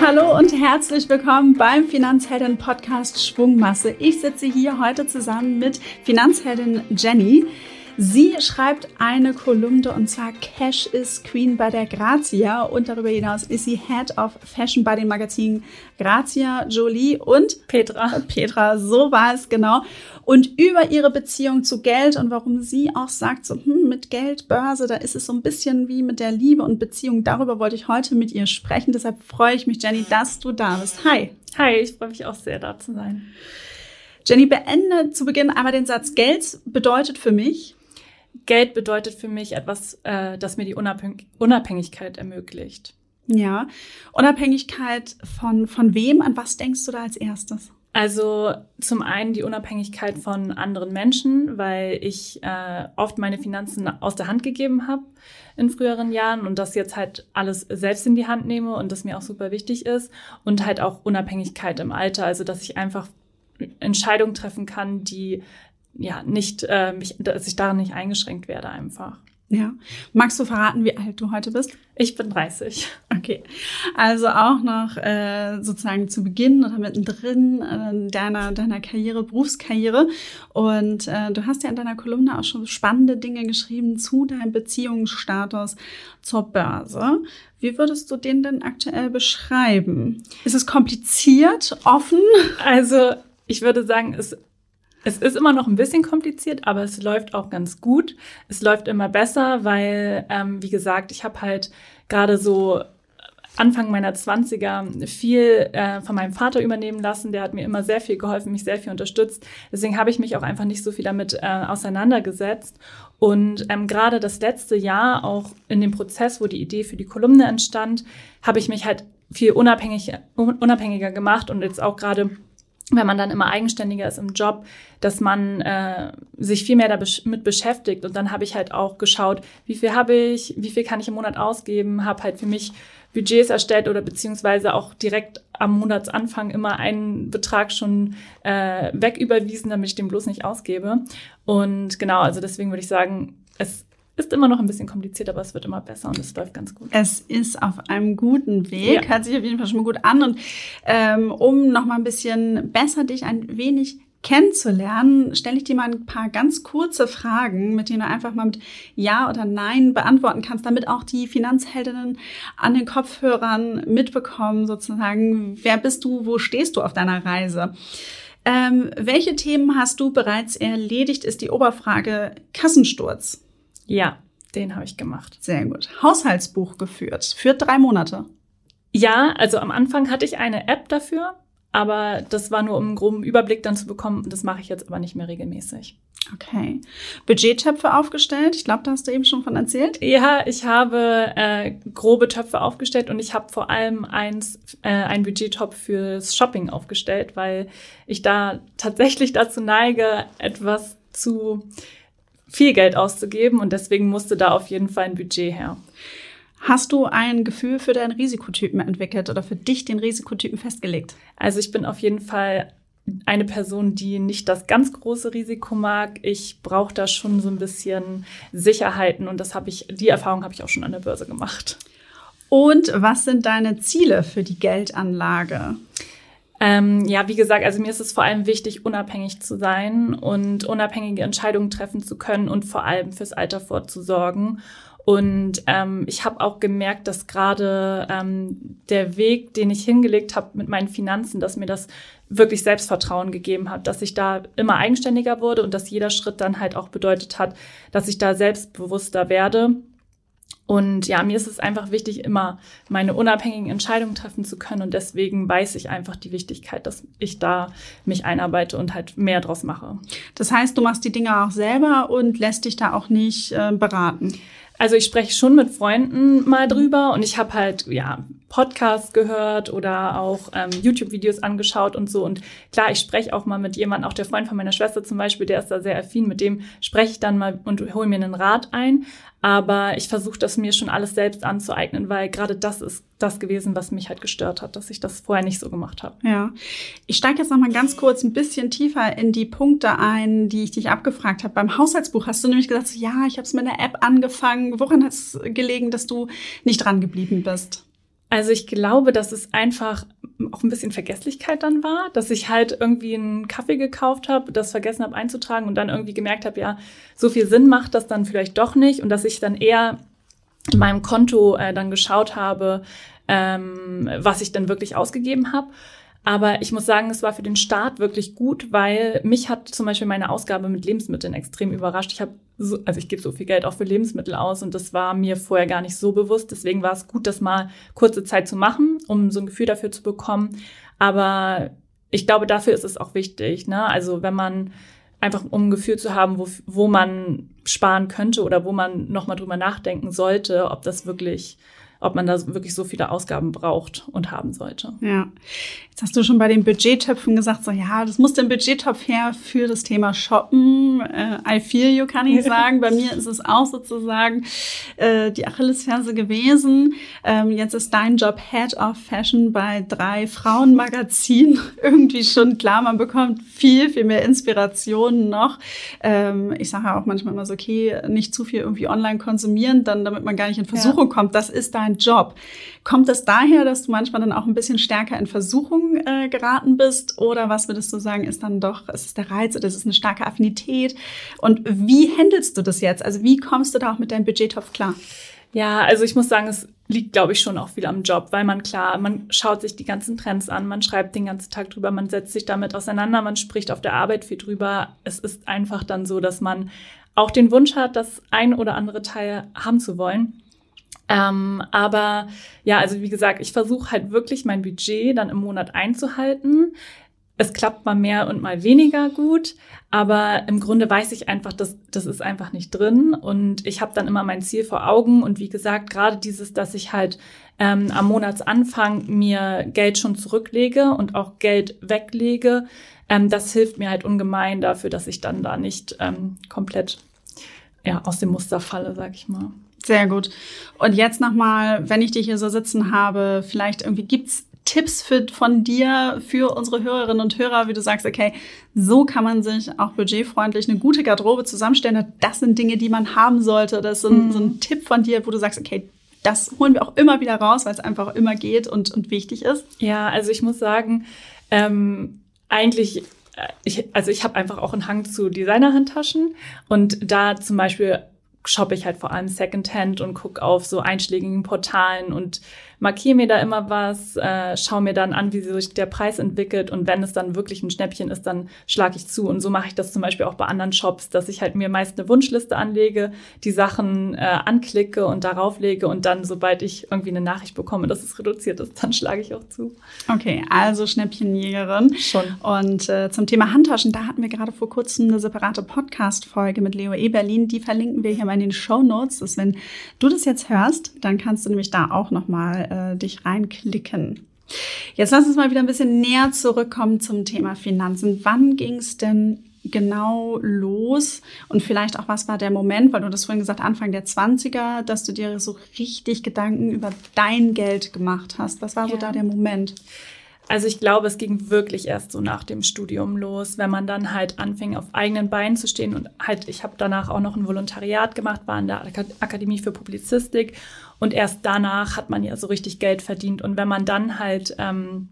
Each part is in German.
Hallo und herzlich willkommen beim Finanzheldin Podcast Schwungmasse. Ich sitze hier heute zusammen mit Finanzheldin Jenny. Sie schreibt eine Kolumne und zwar Cash is Queen bei der Grazia und darüber hinaus ist sie Head of Fashion bei den Magazinen Grazia, Jolie und Petra. Petra, so war es genau. Und über ihre Beziehung zu Geld und warum sie auch sagt, so hm, mit Geld, Börse, da ist es so ein bisschen wie mit der Liebe und Beziehung. Darüber wollte ich heute mit ihr sprechen. Deshalb freue ich mich, Jenny, dass du da bist. Hi. Hi, ich freue mich auch sehr, da zu sein. Jenny, beende zu Beginn einmal den Satz, Geld bedeutet für mich. Geld bedeutet für mich etwas, äh, das mir die Unabhäng Unabhängigkeit ermöglicht. Ja, Unabhängigkeit von, von wem? An was denkst du da als erstes? Also zum einen die Unabhängigkeit von anderen Menschen, weil ich äh, oft meine Finanzen aus der Hand gegeben habe in früheren Jahren und das jetzt halt alles selbst in die Hand nehme und das mir auch super wichtig ist und halt auch Unabhängigkeit im Alter, also dass ich einfach Entscheidungen treffen kann, die ja nicht äh, mich, dass ich daran nicht eingeschränkt werde einfach. Ja. Magst du verraten, wie alt du heute bist? Ich bin 30. Okay. Also auch noch äh, sozusagen zu Beginn oder mittendrin äh, deiner, deiner Karriere, Berufskarriere. Und äh, du hast ja in deiner Kolumne auch schon spannende Dinge geschrieben zu deinem Beziehungsstatus zur Börse. Wie würdest du den denn aktuell beschreiben? Ist es kompliziert, offen? Also ich würde sagen, es es ist immer noch ein bisschen kompliziert, aber es läuft auch ganz gut. Es läuft immer besser, weil, ähm, wie gesagt, ich habe halt gerade so Anfang meiner Zwanziger viel äh, von meinem Vater übernehmen lassen. Der hat mir immer sehr viel geholfen, mich sehr viel unterstützt. Deswegen habe ich mich auch einfach nicht so viel damit äh, auseinandergesetzt. Und ähm, gerade das letzte Jahr, auch in dem Prozess, wo die Idee für die Kolumne entstand, habe ich mich halt viel unabhängig, unabhängiger gemacht und jetzt auch gerade wenn man dann immer eigenständiger ist im Job, dass man äh, sich viel mehr damit beschäftigt. Und dann habe ich halt auch geschaut, wie viel habe ich, wie viel kann ich im Monat ausgeben, habe halt für mich Budgets erstellt oder beziehungsweise auch direkt am Monatsanfang immer einen Betrag schon äh, wegüberwiesen, damit ich den bloß nicht ausgebe. Und genau, also deswegen würde ich sagen, es ist immer noch ein bisschen kompliziert, aber es wird immer besser und es läuft ganz gut. Es ist auf einem guten Weg, ja. hört sich auf jeden Fall schon mal gut an. Und ähm, um noch mal ein bisschen besser dich ein wenig kennenzulernen, stelle ich dir mal ein paar ganz kurze Fragen, mit denen du einfach mal mit Ja oder Nein beantworten kannst, damit auch die Finanzheldinnen an den Kopfhörern mitbekommen, sozusagen, wer bist du, wo stehst du auf deiner Reise? Ähm, welche Themen hast du bereits erledigt, ist die Oberfrage Kassensturz. Ja, den habe ich gemacht. Sehr gut. Haushaltsbuch geführt für drei Monate. Ja, also am Anfang hatte ich eine App dafür, aber das war nur, um einen groben Überblick dann zu bekommen. Das mache ich jetzt aber nicht mehr regelmäßig. Okay. Budgettöpfe aufgestellt. Ich glaube, da hast du eben schon von erzählt. Ja, ich habe äh, grobe Töpfe aufgestellt und ich habe vor allem eins, äh, ein Budgettopf fürs Shopping aufgestellt, weil ich da tatsächlich dazu neige, etwas zu viel Geld auszugeben und deswegen musste da auf jeden Fall ein Budget her. Hast du ein Gefühl für deinen Risikotypen entwickelt oder für dich den Risikotypen festgelegt? Also ich bin auf jeden Fall eine Person, die nicht das ganz große Risiko mag. Ich brauche da schon so ein bisschen Sicherheiten und das habe ich, die Erfahrung habe ich auch schon an der Börse gemacht. Und was sind deine Ziele für die Geldanlage? Ähm, ja, wie gesagt, also mir ist es vor allem wichtig, unabhängig zu sein und unabhängige Entscheidungen treffen zu können und vor allem fürs Alter vorzusorgen. Und ähm, ich habe auch gemerkt, dass gerade ähm, der Weg, den ich hingelegt habe mit meinen Finanzen, dass mir das wirklich Selbstvertrauen gegeben hat, dass ich da immer eigenständiger wurde und dass jeder Schritt dann halt auch bedeutet hat, dass ich da selbstbewusster werde und ja, mir ist es einfach wichtig, immer meine unabhängigen Entscheidungen treffen zu können. Und deswegen weiß ich einfach die Wichtigkeit, dass ich da mich einarbeite und halt mehr draus mache. Das heißt, du machst die Dinge auch selber und lässt dich da auch nicht äh, beraten. Also ich spreche schon mit Freunden mal drüber und ich habe halt ja Podcasts gehört oder auch ähm, YouTube-Videos angeschaut und so. Und klar, ich spreche auch mal mit jemandem, auch der Freund von meiner Schwester zum Beispiel, der ist da sehr affin, mit dem spreche ich dann mal und hole mir einen Rat ein. Aber ich versuche das mir schon alles selbst anzueignen, weil gerade das ist das gewesen, was mich halt gestört hat, dass ich das vorher nicht so gemacht habe. Ja. Ich steige jetzt noch mal ganz kurz ein bisschen tiefer in die Punkte ein, die ich dich abgefragt habe. Beim Haushaltsbuch hast du nämlich gesagt, so, ja, ich habe es mit einer App angefangen. Woran hat es gelegen, dass du nicht dran geblieben bist? Also ich glaube, dass es einfach auch ein bisschen Vergesslichkeit dann war, dass ich halt irgendwie einen Kaffee gekauft habe, das vergessen habe einzutragen und dann irgendwie gemerkt habe, ja, so viel Sinn macht das dann vielleicht doch nicht und dass ich dann eher in meinem Konto äh, dann geschaut habe, ähm, was ich dann wirklich ausgegeben habe. Aber ich muss sagen, es war für den Start wirklich gut, weil mich hat zum Beispiel meine Ausgabe mit Lebensmitteln extrem überrascht. Ich habe so, also ich gebe so viel Geld auch für Lebensmittel aus und das war mir vorher gar nicht so bewusst. Deswegen war es gut, das mal kurze Zeit zu machen, um so ein Gefühl dafür zu bekommen. Aber ich glaube, dafür ist es auch wichtig. Ne? Also wenn man einfach um ein Gefühl zu haben, wo, wo man sparen könnte oder wo man nochmal drüber nachdenken sollte, ob das wirklich ob man da wirklich so viele Ausgaben braucht und haben sollte. Ja. Jetzt hast du schon bei den Budgettöpfen gesagt, so ja, das muss der Budgettopf her für das Thema Shoppen. Äh, I feel you, kann ich sagen. bei mir ist es auch sozusagen äh, die Achillesferse gewesen. Ähm, jetzt ist dein Job Head of Fashion bei drei Frauenmagazinen. Irgendwie schon klar, man bekommt viel, viel mehr Inspirationen noch. Ähm, ich sage auch manchmal immer so, okay, nicht zu viel irgendwie online konsumieren, dann damit man gar nicht in Versuchung ja. kommt. Das ist dein Job. Kommt es daher, dass du manchmal dann auch ein bisschen stärker in Versuchung äh, geraten bist? Oder was würdest du sagen, ist dann doch, ist es der Reiz oder ist es eine starke Affinität? Und wie handelst du das jetzt? Also wie kommst du da auch mit deinem Budgettopf klar? Ja, also ich muss sagen, es liegt, glaube ich, schon auch viel am Job, weil man klar, man schaut sich die ganzen Trends an, man schreibt den ganzen Tag drüber, man setzt sich damit auseinander, man spricht auf der Arbeit viel drüber. Es ist einfach dann so, dass man auch den Wunsch hat, das ein oder andere Teil haben zu wollen. Ähm, aber ja, also wie gesagt, ich versuche halt wirklich mein Budget dann im Monat einzuhalten. Es klappt mal mehr und mal weniger gut, aber im Grunde weiß ich einfach, dass das ist einfach nicht drin und ich habe dann immer mein Ziel vor Augen und wie gesagt, gerade dieses, dass ich halt ähm, am Monatsanfang mir Geld schon zurücklege und auch Geld weglege, ähm, das hilft mir halt ungemein dafür, dass ich dann da nicht ähm, komplett ja, aus dem Muster falle, sag ich mal. Sehr gut. Und jetzt nochmal, wenn ich dich hier so sitzen habe, vielleicht irgendwie gibt's Tipps für, von dir für unsere Hörerinnen und Hörer, wie du sagst, okay, so kann man sich auch budgetfreundlich eine gute Garderobe zusammenstellen. Das sind Dinge, die man haben sollte. Das ist mhm. so ein Tipp von dir, wo du sagst, okay, das holen wir auch immer wieder raus, weil es einfach immer geht und, und wichtig ist. Ja, also ich muss sagen, ähm, eigentlich äh, ich, also ich habe einfach auch einen Hang zu Designerhandtaschen und da zum Beispiel shoppe ich halt vor allem Secondhand und gucke auf so einschlägigen Portalen und markiere mir da immer was, äh, schaue mir dann an, wie sich der Preis entwickelt und wenn es dann wirklich ein Schnäppchen ist, dann schlage ich zu. Und so mache ich das zum Beispiel auch bei anderen Shops, dass ich halt mir meist eine Wunschliste anlege, die Sachen äh, anklicke und darauf lege und dann, sobald ich irgendwie eine Nachricht bekomme, dass es reduziert ist, dann schlage ich auch zu. Okay, also Schnäppchenjägerin. Schon. Und äh, zum Thema Handtaschen, da hatten wir gerade vor kurzem eine separate Podcast-Folge mit Leo Eberlin. Die verlinken wir hier mal in den Show Notes. Dass wenn du das jetzt hörst, dann kannst du nämlich da auch nochmal äh, dich reinklicken. Jetzt lass uns mal wieder ein bisschen näher zurückkommen zum Thema Finanzen. Wann ging es denn genau los? Und vielleicht auch, was war der Moment, weil du das vorhin gesagt, Anfang der 20er, dass du dir so richtig Gedanken über dein Geld gemacht hast. Was war ja. so da der Moment? Also ich glaube, es ging wirklich erst so nach dem Studium los, wenn man dann halt anfing, auf eigenen Beinen zu stehen. Und halt, ich habe danach auch noch ein Volontariat gemacht, war in der Akademie für Publizistik. Und erst danach hat man ja so richtig Geld verdient. Und wenn man dann halt, ähm,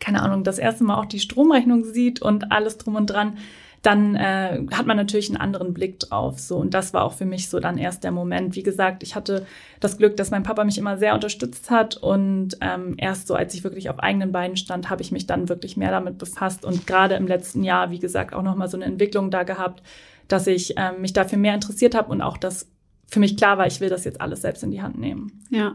keine Ahnung, das erste Mal auch die Stromrechnung sieht und alles drum und dran, dann äh, hat man natürlich einen anderen Blick drauf. So und das war auch für mich so dann erst der Moment. Wie gesagt, ich hatte das Glück, dass mein Papa mich immer sehr unterstützt hat und ähm, erst so, als ich wirklich auf eigenen Beinen stand, habe ich mich dann wirklich mehr damit befasst und gerade im letzten Jahr, wie gesagt, auch noch mal so eine Entwicklung da gehabt, dass ich ähm, mich dafür mehr interessiert habe und auch das für mich klar war, ich will das jetzt alles selbst in die Hand nehmen. Ja.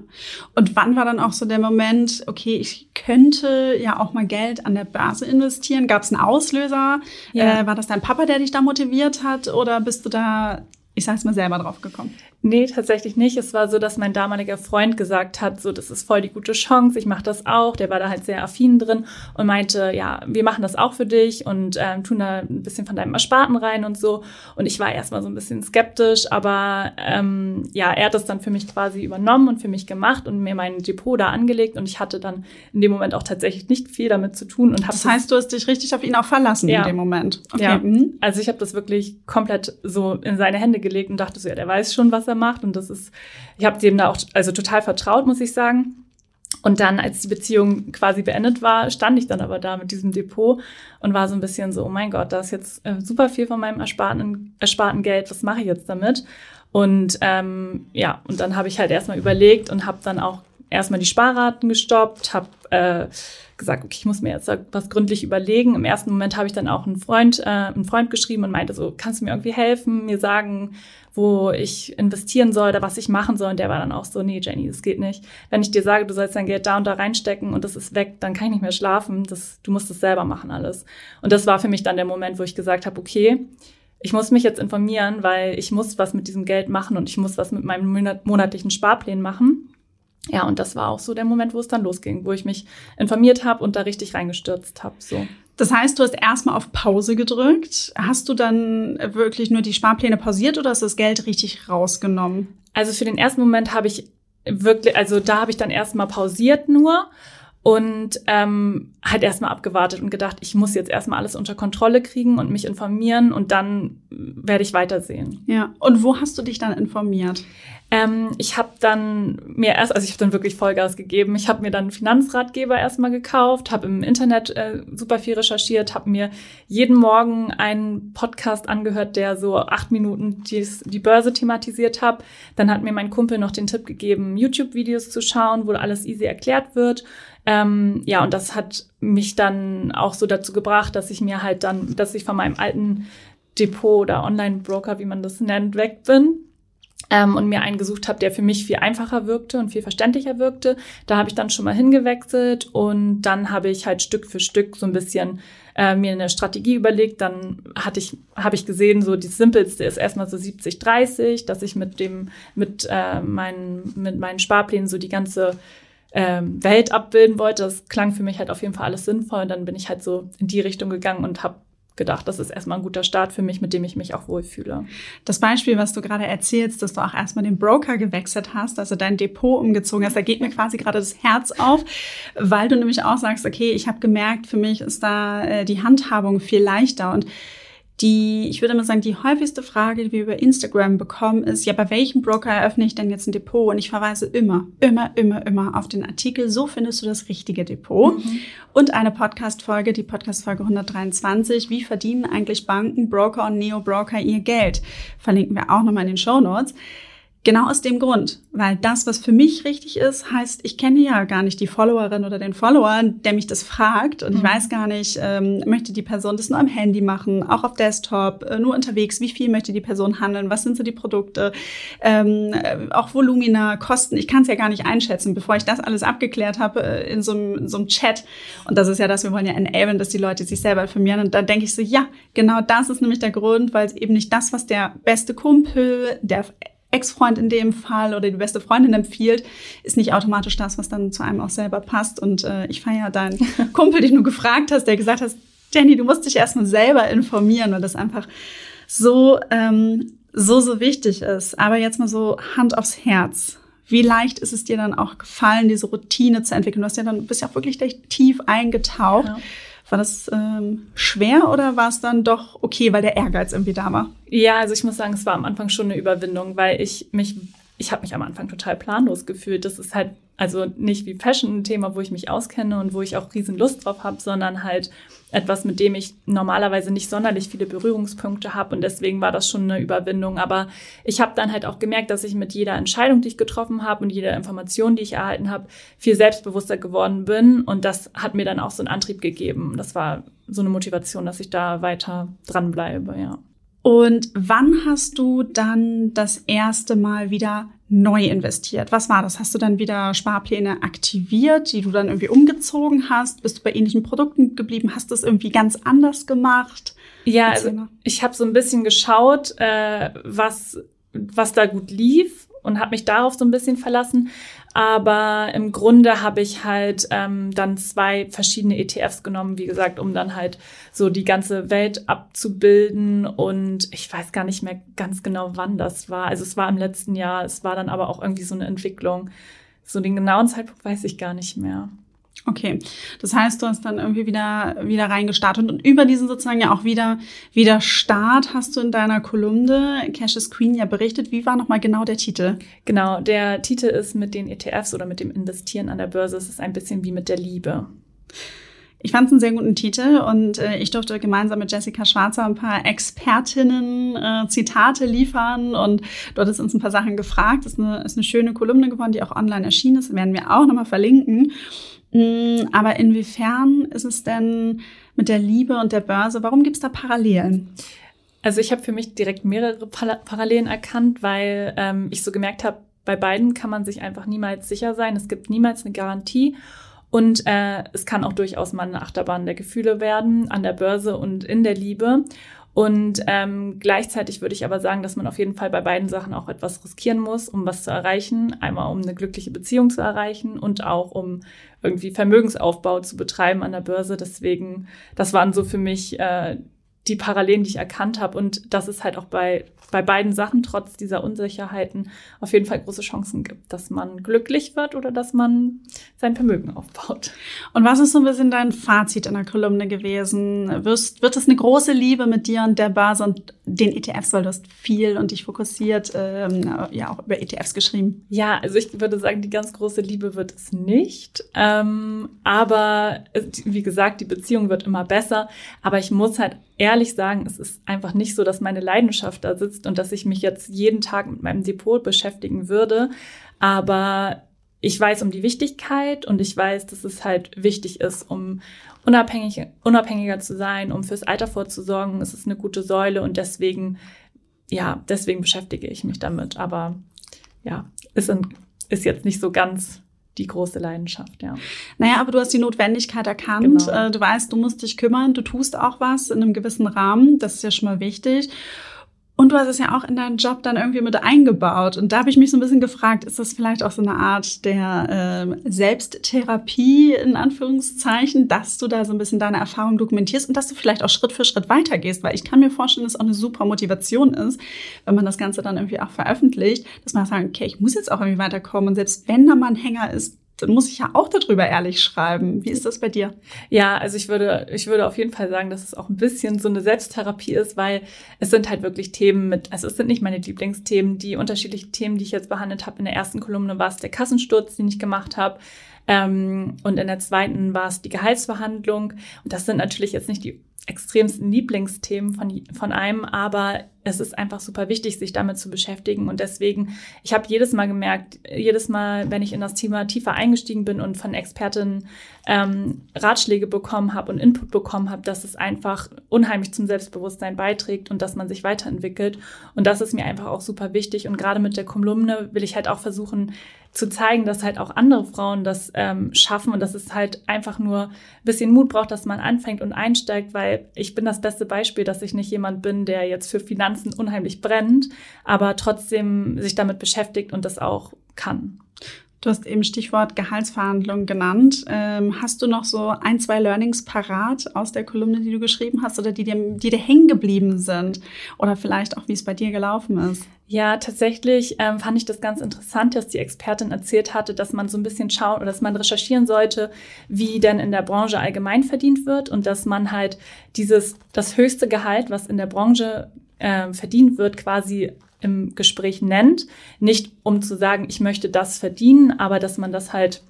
Und wann war dann auch so der Moment, okay, ich könnte ja auch mal Geld an der Börse investieren? Gab es einen Auslöser? Ja. Äh, war das dein Papa, der dich da motiviert hat? Oder bist du da ich sag's mal, selber drauf gekommen? Nee, tatsächlich nicht. Es war so, dass mein damaliger Freund gesagt hat, so, das ist voll die gute Chance, ich mache das auch. Der war da halt sehr affin drin und meinte, ja, wir machen das auch für dich und ähm, tun da ein bisschen von deinem Ersparten rein und so. Und ich war erstmal so ein bisschen skeptisch, aber ähm, ja, er hat das dann für mich quasi übernommen und für mich gemacht und mir mein Depot da angelegt und ich hatte dann in dem Moment auch tatsächlich nicht viel damit zu tun. Und das heißt, du hast dich richtig auf ihn auch verlassen ja. in dem Moment. Okay. Ja. Mhm. Also ich habe das wirklich komplett so in seine Hände gelegt und dachte so, ja, der weiß schon, was er macht. Und das ist, ich habe dem da auch also total vertraut, muss ich sagen. Und dann, als die Beziehung quasi beendet war, stand ich dann aber da mit diesem Depot und war so ein bisschen so, oh mein Gott, da ist jetzt äh, super viel von meinem ersparten, ersparten Geld, was mache ich jetzt damit? Und ähm, ja, und dann habe ich halt erstmal überlegt und habe dann auch erstmal die Sparraten gestoppt, habe äh, gesagt, okay, ich muss mir jetzt was gründlich überlegen. Im ersten Moment habe ich dann auch einen Freund, äh, einen Freund geschrieben und meinte so, kannst du mir irgendwie helfen, mir sagen, wo ich investieren soll oder was ich machen soll. Und der war dann auch so, nee, Jenny, das geht nicht. Wenn ich dir sage, du sollst dein Geld da und da reinstecken und das ist weg, dann kann ich nicht mehr schlafen. Das, du musst es selber machen alles. Und das war für mich dann der Moment, wo ich gesagt habe, okay, ich muss mich jetzt informieren, weil ich muss was mit diesem Geld machen und ich muss was mit meinem monatlichen Sparplan machen. Ja, und das war auch so der Moment, wo es dann losging, wo ich mich informiert habe und da richtig reingestürzt habe. So. Das heißt, du hast erstmal auf Pause gedrückt. Hast du dann wirklich nur die Sparpläne pausiert oder hast du das Geld richtig rausgenommen? Also für den ersten Moment habe ich wirklich, also da habe ich dann erstmal pausiert nur und ähm, halt erstmal abgewartet und gedacht, ich muss jetzt erstmal alles unter Kontrolle kriegen und mich informieren und dann werde ich weitersehen. Ja. Und wo hast du dich dann informiert? Ähm, ich habe dann mir erst, also ich habe dann wirklich Vollgas gegeben. Ich habe mir dann einen Finanzratgeber erstmal gekauft, habe im Internet äh, super viel recherchiert, habe mir jeden Morgen einen Podcast angehört, der so acht Minuten dies, die Börse thematisiert hat. Dann hat mir mein Kumpel noch den Tipp gegeben, YouTube-Videos zu schauen, wo alles easy erklärt wird. Ähm, ja, und das hat mich dann auch so dazu gebracht, dass ich mir halt dann, dass ich von meinem alten Depot oder Online-Broker, wie man das nennt, weg bin ähm, und mir einen gesucht habe, der für mich viel einfacher wirkte und viel verständlicher wirkte. Da habe ich dann schon mal hingewechselt und dann habe ich halt Stück für Stück so ein bisschen äh, mir eine Strategie überlegt. Dann hatte ich, habe ich gesehen, so die simpelste ist erstmal so 70-30, dass ich mit dem, mit äh, meinen, mit meinen Sparplänen so die ganze ähm, Welt abbilden wollte. Das klang für mich halt auf jeden Fall alles sinnvoll. Und dann bin ich halt so in die Richtung gegangen und habe gedacht, das ist erstmal ein guter Start für mich, mit dem ich mich auch wohlfühle. Das Beispiel, was du gerade erzählst, dass du auch erstmal den Broker gewechselt hast, also dein Depot umgezogen hast, da geht mir quasi gerade das Herz auf, weil du nämlich auch sagst, okay, ich habe gemerkt, für mich ist da äh, die Handhabung viel leichter und die, ich würde mal sagen, die häufigste Frage, die wir über Instagram bekommen, ist, ja, bei welchem Broker eröffne ich denn jetzt ein Depot? Und ich verweise immer, immer, immer, immer auf den Artikel, so findest du das richtige Depot. Mhm. Und eine Podcast-Folge, die Podcast-Folge 123, wie verdienen eigentlich Banken, Broker und Neo-Broker ihr Geld? Verlinken wir auch nochmal in den Show Notes. Genau aus dem Grund, weil das, was für mich richtig ist, heißt, ich kenne ja gar nicht die Followerin oder den Follower, der mich das fragt. Und ich mhm. weiß gar nicht, ähm, möchte die Person das nur am Handy machen, auch auf Desktop, äh, nur unterwegs, wie viel möchte die Person handeln, was sind so die Produkte, ähm, äh, auch Volumina, Kosten, ich kann es ja gar nicht einschätzen, bevor ich das alles abgeklärt habe äh, in, so einem, in so einem Chat und das ist ja das, wir wollen ja enablen, dass die Leute sich selber informieren. Und dann denke ich so, ja, genau das ist nämlich der Grund, weil es eben nicht das, was der beste Kumpel, der Ex-Freund in dem Fall oder die beste Freundin empfiehlt, ist nicht automatisch das, was dann zu einem auch selber passt. Und äh, ich feiere deinen Kumpel, den du gefragt hast, der gesagt hat, Jenny, du musst dich erstmal selber informieren, weil das einfach so, ähm, so, so wichtig ist. Aber jetzt mal so Hand aufs Herz. Wie leicht ist es dir dann auch gefallen, diese Routine zu entwickeln? Du hast ja dann, bist ja auch wirklich tief eingetaucht. Ja. War das ähm, schwer oder war es dann doch okay, weil der Ehrgeiz irgendwie da war? Ja, also ich muss sagen, es war am Anfang schon eine Überwindung, weil ich mich, ich habe mich am Anfang total planlos gefühlt. Das ist halt also nicht wie Fashion ein Thema, wo ich mich auskenne und wo ich auch riesen Lust drauf habe, sondern halt etwas, mit dem ich normalerweise nicht sonderlich viele Berührungspunkte habe und deswegen war das schon eine Überwindung. Aber ich habe dann halt auch gemerkt, dass ich mit jeder Entscheidung, die ich getroffen habe und jeder Information, die ich erhalten habe, viel selbstbewusster geworden bin und das hat mir dann auch so einen Antrieb gegeben. Das war so eine Motivation, dass ich da weiter dranbleibe, ja. Und wann hast du dann das erste Mal wieder neu investiert? Was war das? Hast du dann wieder Sparpläne aktiviert, die du dann irgendwie umgezogen hast? Bist du bei ähnlichen Produkten geblieben? Hast du es irgendwie ganz anders gemacht? Ja, also ich habe so ein bisschen geschaut, äh, was, was da gut lief und habe mich darauf so ein bisschen verlassen. Aber im Grunde habe ich halt ähm, dann zwei verschiedene ETFs genommen, wie gesagt, um dann halt so die ganze Welt abzubilden. Und ich weiß gar nicht mehr ganz genau, wann das war. Also es war im letzten Jahr, es war dann aber auch irgendwie so eine Entwicklung. So den genauen Zeitpunkt weiß ich gar nicht mehr. Okay, das heißt, du hast dann irgendwie wieder wieder reingestartet und über diesen sozusagen ja auch wieder wieder Start hast du in deiner Kolumne Cash is Queen ja berichtet. Wie war nochmal genau der Titel? Genau, der Titel ist mit den ETFs oder mit dem Investieren an der Börse. Es ist ein bisschen wie mit der Liebe. Ich fand es einen sehr guten Titel und äh, ich durfte gemeinsam mit Jessica Schwarzer ein paar Expertinnen äh, Zitate liefern und dort ist uns ein paar Sachen gefragt. Das ist eine, ist eine schöne Kolumne geworden, die auch online erschienen ist. Werden wir auch nochmal verlinken. Mm, aber inwiefern ist es denn mit der Liebe und der Börse? Warum gibt es da Parallelen? Also ich habe für mich direkt mehrere Parallelen erkannt, weil ähm, ich so gemerkt habe, bei beiden kann man sich einfach niemals sicher sein. Es gibt niemals eine Garantie. Und äh, es kann auch durchaus mal eine Achterbahn der Gefühle werden an der Börse und in der Liebe. Und ähm, gleichzeitig würde ich aber sagen, dass man auf jeden Fall bei beiden Sachen auch etwas riskieren muss, um was zu erreichen. Einmal um eine glückliche Beziehung zu erreichen und auch um irgendwie Vermögensaufbau zu betreiben an der Börse. Deswegen, das waren so für mich äh, die Parallelen, die ich erkannt habe. Und dass es halt auch bei, bei beiden Sachen, trotz dieser Unsicherheiten, auf jeden Fall große Chancen gibt, dass man glücklich wird oder dass man sein Vermögen aufbaut. Und was ist so ein bisschen dein Fazit in der Kolumne gewesen? Wirst, wird es eine große Liebe mit dir und der Börse und den ETFs, weil du hast viel und dich fokussiert, ähm, ja auch über ETFs geschrieben? Ja, also ich würde sagen, die ganz große Liebe wird es nicht. Ähm, aber wie gesagt, die Beziehung wird immer besser. Aber ich muss halt ehrlich sagen, es ist einfach nicht so, dass meine Leidenschaft da sitzt und dass ich mich jetzt jeden Tag mit meinem Depot beschäftigen würde. Aber ich weiß um die Wichtigkeit und ich weiß, dass es halt wichtig ist, um unabhängig, unabhängiger zu sein, um fürs Alter vorzusorgen. Es ist eine gute Säule und deswegen, ja, deswegen beschäftige ich mich damit. Aber ja, ist, ein, ist jetzt nicht so ganz die große Leidenschaft, ja. Naja, aber du hast die Notwendigkeit erkannt. Genau. Äh, du weißt, du musst dich kümmern, du tust auch was in einem gewissen Rahmen. Das ist ja schon mal wichtig. Und du hast es ja auch in deinen Job dann irgendwie mit eingebaut. Und da habe ich mich so ein bisschen gefragt, ist das vielleicht auch so eine Art der äh, Selbsttherapie in Anführungszeichen, dass du da so ein bisschen deine Erfahrung dokumentierst und dass du vielleicht auch Schritt für Schritt weitergehst? Weil ich kann mir vorstellen, dass es auch eine super Motivation ist, wenn man das Ganze dann irgendwie auch veröffentlicht, dass man sagt, okay, ich muss jetzt auch irgendwie weiterkommen. Und selbst wenn da mal ein Hänger ist, dann muss ich ja auch darüber ehrlich schreiben. Wie ist das bei dir? Ja, also ich würde, ich würde auf jeden Fall sagen, dass es auch ein bisschen so eine Selbsttherapie ist, weil es sind halt wirklich Themen mit, also es sind nicht meine Lieblingsthemen, die unterschiedlichen Themen, die ich jetzt behandelt habe. In der ersten Kolumne war es der Kassensturz, den ich gemacht habe. Ähm, und in der zweiten war es die Gehaltsverhandlung. Und das sind natürlich jetzt nicht die extremsten Lieblingsthemen von, von einem, aber es ist einfach super wichtig, sich damit zu beschäftigen. Und deswegen, ich habe jedes Mal gemerkt, jedes Mal, wenn ich in das Thema tiefer eingestiegen bin und von Expertinnen ähm, Ratschläge bekommen habe und Input bekommen habe, dass es einfach unheimlich zum Selbstbewusstsein beiträgt und dass man sich weiterentwickelt. Und das ist mir einfach auch super wichtig. Und gerade mit der Kolumne will ich halt auch versuchen, zu zeigen, dass halt auch andere Frauen das ähm, schaffen und dass es halt einfach nur ein bisschen Mut braucht, dass man anfängt und einsteigt, weil ich bin das beste Beispiel, dass ich nicht jemand bin, der jetzt für Finanzen unheimlich brennt, aber trotzdem sich damit beschäftigt und das auch kann. Du hast eben Stichwort Gehaltsverhandlungen genannt. Ähm, hast du noch so ein, zwei Learnings parat aus der Kolumne, die du geschrieben hast oder die dir, die dir hängen geblieben sind? Oder vielleicht auch, wie es bei dir gelaufen ist? Ja, tatsächlich ähm, fand ich das ganz interessant, dass die Expertin erzählt hatte, dass man so ein bisschen schauen oder dass man recherchieren sollte, wie denn in der Branche allgemein verdient wird und dass man halt dieses, das höchste Gehalt, was in der Branche äh, verdient wird, quasi im Gespräch nennt. Nicht um zu sagen, ich möchte das verdienen, aber dass man das halt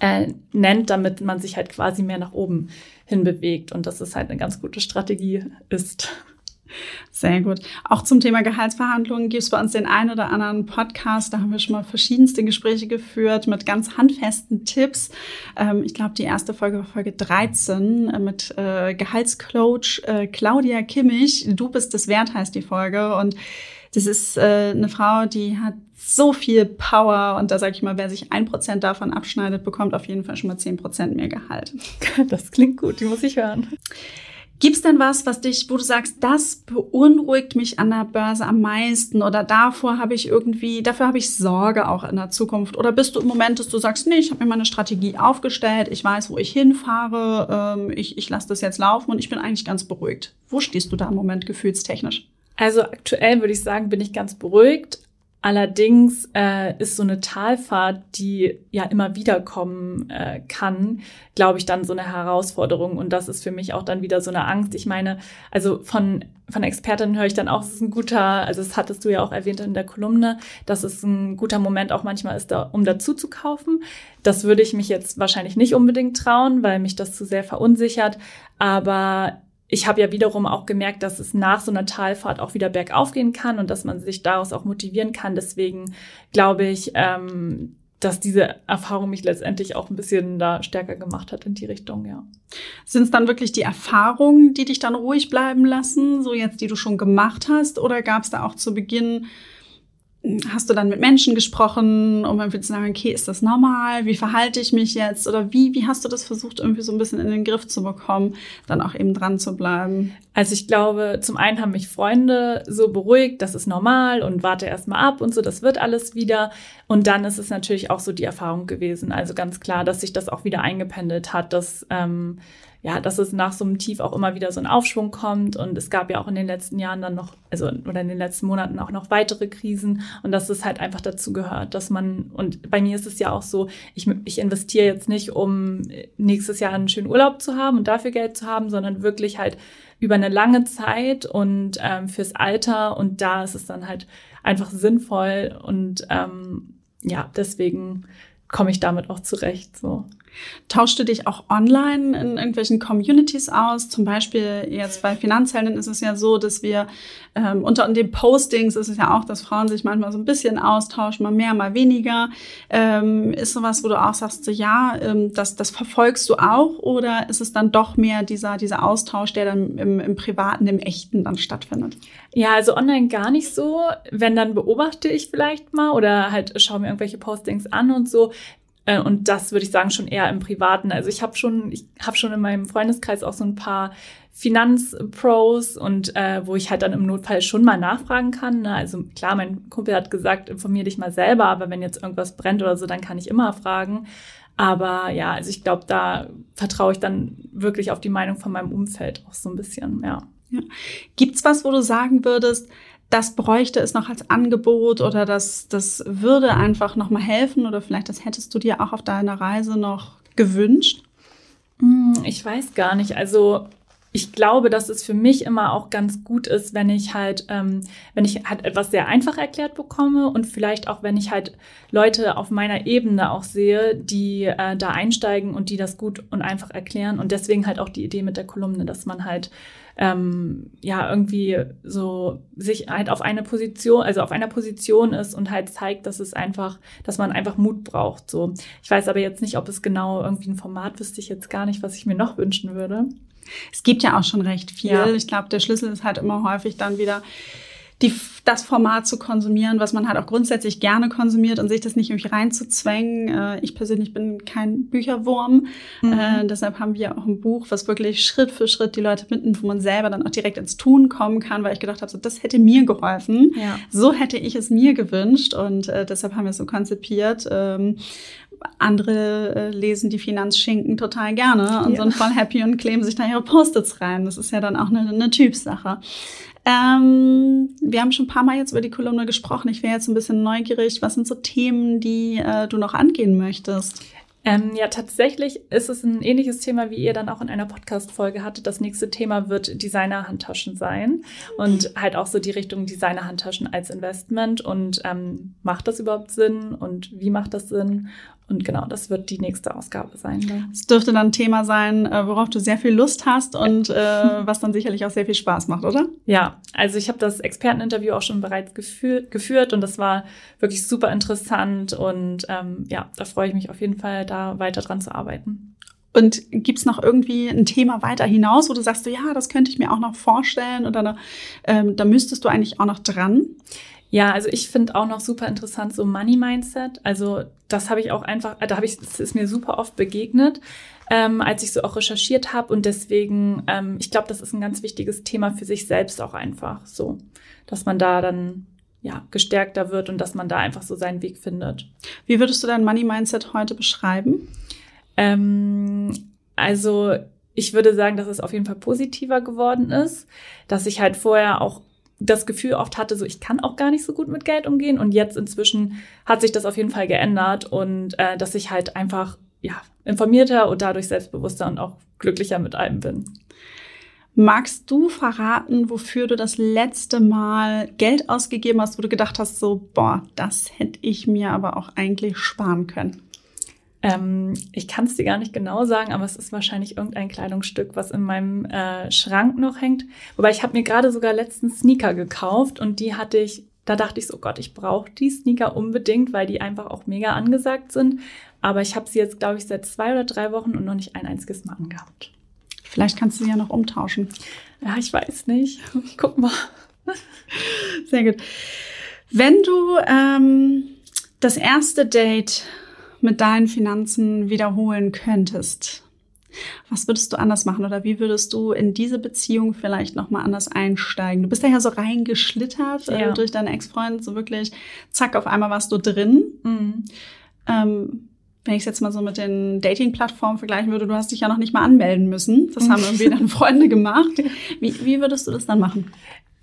äh, nennt, damit man sich halt quasi mehr nach oben hin bewegt und dass es halt eine ganz gute Strategie ist. Sehr gut. Auch zum Thema Gehaltsverhandlungen gibt es bei uns den einen oder anderen Podcast. Da haben wir schon mal verschiedenste Gespräche geführt mit ganz handfesten Tipps. Ähm, ich glaube, die erste Folge war Folge 13 äh, mit äh, Gehaltscoach äh, Claudia Kimmich. Du bist es wert, heißt die Folge. Und das ist eine Frau, die hat so viel Power und da sage ich mal, wer sich ein Prozent davon abschneidet, bekommt auf jeden Fall schon mal zehn Prozent mehr Gehalt. Das klingt gut, die muss ich hören. Gibt's denn was, was dich, wo du sagst, das beunruhigt mich an der Börse am meisten oder davor habe ich irgendwie, dafür habe ich Sorge auch in der Zukunft? Oder bist du im Moment, dass du sagst, nee, ich habe mir meine Strategie aufgestellt, ich weiß, wo ich hinfahre, ähm, ich, ich lasse das jetzt laufen und ich bin eigentlich ganz beruhigt. Wo stehst du da im Moment gefühlstechnisch? Also aktuell würde ich sagen, bin ich ganz beruhigt. Allerdings äh, ist so eine Talfahrt, die ja immer wieder kommen äh, kann, glaube ich, dann so eine Herausforderung. Und das ist für mich auch dann wieder so eine Angst. Ich meine, also von, von Expertinnen höre ich dann auch, es ist ein guter, also das hattest du ja auch erwähnt in der Kolumne, dass es ein guter Moment auch manchmal ist, da, um dazu zu kaufen. Das würde ich mich jetzt wahrscheinlich nicht unbedingt trauen, weil mich das zu sehr verunsichert. Aber ich habe ja wiederum auch gemerkt, dass es nach so einer Talfahrt auch wieder bergauf gehen kann und dass man sich daraus auch motivieren kann. Deswegen glaube ich, ähm, dass diese Erfahrung mich letztendlich auch ein bisschen da stärker gemacht hat in die Richtung, ja. Sind es dann wirklich die Erfahrungen, die dich dann ruhig bleiben lassen, so jetzt, die du schon gemacht hast, oder gab es da auch zu Beginn hast du dann mit Menschen gesprochen, um irgendwie zu sagen, okay, ist das normal? Wie verhalte ich mich jetzt? Oder wie, wie hast du das versucht, irgendwie so ein bisschen in den Griff zu bekommen, dann auch eben dran zu bleiben? Also ich glaube, zum einen haben mich Freunde so beruhigt, das ist normal und warte erstmal ab und so, das wird alles wieder. Und dann ist es natürlich auch so die Erfahrung gewesen. Also ganz klar, dass sich das auch wieder eingependelt hat, dass ähm, ja, dass es nach so einem Tief auch immer wieder so ein Aufschwung kommt. Und es gab ja auch in den letzten Jahren dann noch, also oder in den letzten Monaten auch noch weitere Krisen und dass es halt einfach dazu gehört, dass man, und bei mir ist es ja auch so, ich, ich investiere jetzt nicht, um nächstes Jahr einen schönen Urlaub zu haben und dafür Geld zu haben, sondern wirklich halt über eine lange Zeit und ähm, fürs Alter. Und da ist es dann halt einfach sinnvoll und ähm, ja, deswegen komme ich damit auch zurecht. So. Tauschst du dich auch online in irgendwelchen Communities aus? Zum Beispiel jetzt bei Finanzhelden ist es ja so, dass wir ähm, unter den Postings ist es ja auch, dass Frauen sich manchmal so ein bisschen austauschen, mal mehr, mal weniger. Ähm, ist sowas, wo du auch sagst, so ja, ähm, das, das verfolgst du auch oder ist es dann doch mehr dieser, dieser Austausch, der dann im, im Privaten, im Echten dann stattfindet? Ja, also online gar nicht so. Wenn, dann beobachte ich vielleicht mal oder halt schaue mir irgendwelche Postings an und so. Äh, und das würde ich sagen schon eher im Privaten. Also ich habe schon, ich habe schon in meinem Freundeskreis auch so ein paar Finanzpros und äh, wo ich halt dann im Notfall schon mal nachfragen kann. Ne? Also klar, mein Kumpel hat gesagt, informier dich mal selber, aber wenn jetzt irgendwas brennt oder so, dann kann ich immer fragen. Aber ja, also ich glaube, da vertraue ich dann wirklich auf die Meinung von meinem Umfeld auch so ein bisschen, ja. ja. Gibt's was, wo du sagen würdest, das bräuchte es noch als Angebot oder das, das würde einfach noch mal helfen oder vielleicht das hättest du dir auch auf deiner Reise noch gewünscht? Hm, ich weiß gar nicht. Also ich glaube, dass es für mich immer auch ganz gut ist, wenn ich halt, ähm, wenn ich halt etwas sehr einfach erklärt bekomme und vielleicht auch, wenn ich halt Leute auf meiner Ebene auch sehe, die äh, da einsteigen und die das gut und einfach erklären. Und deswegen halt auch die Idee mit der Kolumne, dass man halt ähm, ja irgendwie so sich halt auf eine Position, also auf einer Position ist und halt zeigt, dass es einfach, dass man einfach Mut braucht. So, ich weiß aber jetzt nicht, ob es genau irgendwie ein Format wüsste ich jetzt gar nicht, was ich mir noch wünschen würde. Es gibt ja auch schon recht viel. Ja. Ich glaube, der Schlüssel ist halt immer häufig dann wieder die, das Format zu konsumieren, was man halt auch grundsätzlich gerne konsumiert und sich das nicht irgendwie reinzuzwängen. Äh, ich persönlich bin kein Bücherwurm. Mhm. Äh, deshalb haben wir auch ein Buch, was wirklich Schritt für Schritt die Leute mitnimmt, wo man selber dann auch direkt ins Tun kommen kann, weil ich gedacht habe, so, das hätte mir geholfen. Ja. So hätte ich es mir gewünscht und äh, deshalb haben wir es so konzipiert. Ähm, andere äh, lesen die Finanzschinken total gerne und ja. sind voll happy und kleben sich da ihre Post-its rein. Das ist ja dann auch eine, eine Typsache. Ähm, wir haben schon ein paar Mal jetzt über die Kolumne gesprochen. Ich wäre jetzt ein bisschen neugierig. Was sind so Themen, die äh, du noch angehen möchtest? Ähm, ja, tatsächlich ist es ein ähnliches Thema, wie ihr dann auch in einer Podcast-Folge hattet. Das nächste Thema wird Designer-Handtaschen sein und halt auch so die Richtung Designer-Handtaschen als Investment und ähm, macht das überhaupt Sinn und wie macht das Sinn und genau, das wird die nächste Ausgabe sein. Es dürfte dann ein Thema sein, äh, worauf du sehr viel Lust hast und äh, was dann sicherlich auch sehr viel Spaß macht, oder? Ja, also ich habe das Experteninterview auch schon bereits geführt, geführt und das war wirklich super interessant und ähm, ja, da freue ich mich auf jeden Fall, da weiter dran zu arbeiten. Und gibt's noch irgendwie ein Thema weiter hinaus, wo du sagst, so, ja, das könnte ich mir auch noch vorstellen oder ähm, da müsstest du eigentlich auch noch dran? Ja, also ich finde auch noch super interessant so Money Mindset. Also das habe ich auch einfach, da habe ich, das ist mir super oft begegnet, ähm, als ich so auch recherchiert habe. Und deswegen, ähm, ich glaube, das ist ein ganz wichtiges Thema für sich selbst auch einfach so, dass man da dann ja, gestärkter wird und dass man da einfach so seinen Weg findet. Wie würdest du dein Money Mindset heute beschreiben? Ähm, also ich würde sagen, dass es auf jeden Fall positiver geworden ist, dass ich halt vorher auch das Gefühl oft hatte, so ich kann auch gar nicht so gut mit Geld umgehen und jetzt inzwischen hat sich das auf jeden Fall geändert und äh, dass ich halt einfach ja informierter und dadurch selbstbewusster und auch glücklicher mit allem bin. Magst du verraten, wofür du das letzte Mal Geld ausgegeben hast, wo du gedacht hast, so, boah, das hätte ich mir aber auch eigentlich sparen können? Ähm, ich kann es dir gar nicht genau sagen, aber es ist wahrscheinlich irgendein Kleidungsstück, was in meinem äh, Schrank noch hängt. Wobei ich habe mir gerade sogar letztens Sneaker gekauft und die hatte ich, da dachte ich so, Gott, ich brauche die Sneaker unbedingt, weil die einfach auch mega angesagt sind. Aber ich habe sie jetzt, glaube ich, seit zwei oder drei Wochen und noch nicht ein einziges Mal angehabt. Vielleicht kannst du sie ja noch umtauschen. Ja, ich weiß nicht. Ich guck mal. Sehr gut. Wenn du ähm, das erste Date mit deinen Finanzen wiederholen könntest, was würdest du anders machen oder wie würdest du in diese Beziehung vielleicht noch mal anders einsteigen? Du bist ja, ja so reingeschlittert äh, ja. äh, durch deinen Ex-Freund, so wirklich zack, auf einmal warst du drin. Mhm. Ähm, wenn ich es jetzt mal so mit den Dating-Plattformen vergleichen würde, du hast dich ja noch nicht mal anmelden müssen. Das haben irgendwie dann Freunde gemacht. Wie, wie würdest du das dann machen?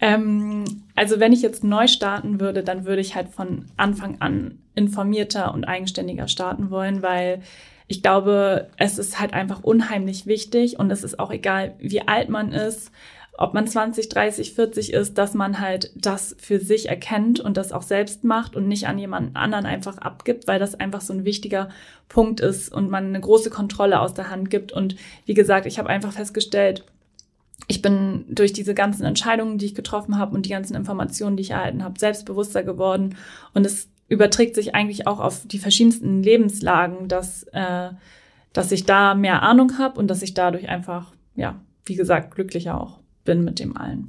Ähm, also wenn ich jetzt neu starten würde, dann würde ich halt von Anfang an informierter und eigenständiger starten wollen, weil ich glaube, es ist halt einfach unheimlich wichtig und es ist auch egal, wie alt man ist ob man 20, 30, 40 ist, dass man halt das für sich erkennt und das auch selbst macht und nicht an jemanden anderen einfach abgibt, weil das einfach so ein wichtiger Punkt ist und man eine große Kontrolle aus der Hand gibt. Und wie gesagt, ich habe einfach festgestellt, ich bin durch diese ganzen Entscheidungen, die ich getroffen habe und die ganzen Informationen, die ich erhalten habe, selbstbewusster geworden. Und es überträgt sich eigentlich auch auf die verschiedensten Lebenslagen, dass, äh, dass ich da mehr Ahnung habe und dass ich dadurch einfach, ja, wie gesagt, glücklicher auch bin mit dem allen.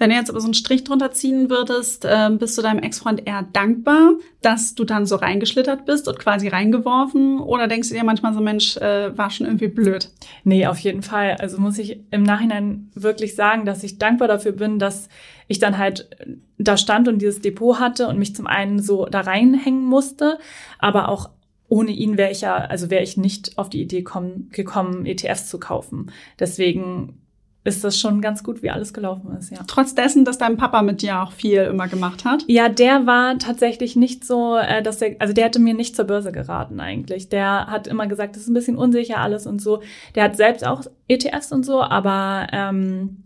Wenn du jetzt aber so einen Strich drunter ziehen würdest, äh, bist du deinem Ex-Freund eher dankbar, dass du dann so reingeschlittert bist und quasi reingeworfen? Oder denkst du dir manchmal so, Mensch, äh, war schon irgendwie blöd? Nee, auf jeden Fall. Also muss ich im Nachhinein wirklich sagen, dass ich dankbar dafür bin, dass ich dann halt da stand und dieses Depot hatte und mich zum einen so da reinhängen musste, aber auch ohne ihn wäre ich ja, also wäre ich nicht auf die Idee kommen, gekommen, ETFs zu kaufen. Deswegen ist das schon ganz gut, wie alles gelaufen ist, ja. Trotz dessen, dass dein Papa mit dir auch viel immer gemacht hat? Ja, der war tatsächlich nicht so, äh, dass der, also der hätte mir nicht zur Börse geraten eigentlich. Der hat immer gesagt, das ist ein bisschen unsicher alles und so. Der hat selbst auch ETFs und so, aber ähm,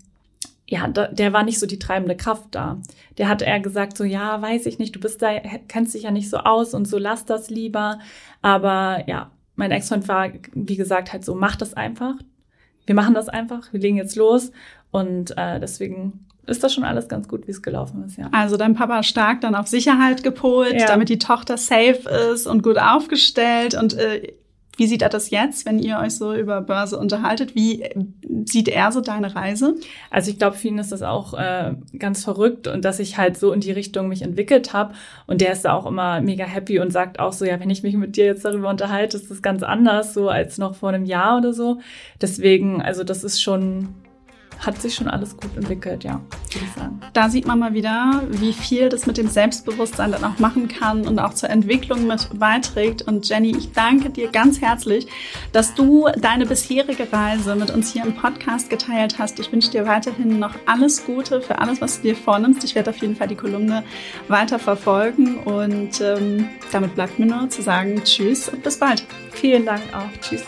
ja, der war nicht so die treibende Kraft da. Der hat eher gesagt, so ja, weiß ich nicht, du bist da, kennst dich ja nicht so aus und so lass das lieber. Aber ja, mein Ex-Freund war, wie gesagt, halt so, mach das einfach wir machen das einfach, wir legen jetzt los und äh, deswegen ist das schon alles ganz gut, wie es gelaufen ist, ja. Also dein Papa stark dann auf Sicherheit gepolt, ja. damit die Tochter safe ist und gut aufgestellt und äh, wie sieht er das jetzt, wenn ihr euch so über Börse unterhaltet? Wie sieht er so deine Reise? Also ich glaube, ihn ist das auch äh, ganz verrückt und dass ich halt so in die Richtung mich entwickelt habe. Und der ist da auch immer mega happy und sagt auch so, ja, wenn ich mich mit dir jetzt darüber unterhalte, ist das ganz anders so als noch vor einem Jahr oder so. Deswegen, also das ist schon hat sich schon alles gut entwickelt, ja, würde ich sagen. Da sieht man mal wieder, wie viel das mit dem Selbstbewusstsein dann auch machen kann und auch zur Entwicklung mit beiträgt. Und Jenny, ich danke dir ganz herzlich, dass du deine bisherige Reise mit uns hier im Podcast geteilt hast. Ich wünsche dir weiterhin noch alles Gute für alles, was du dir vornimmst. Ich werde auf jeden Fall die Kolumne weiter verfolgen und ähm, damit bleibt mir nur zu sagen Tschüss und bis bald. Vielen Dank auch. Tschüss.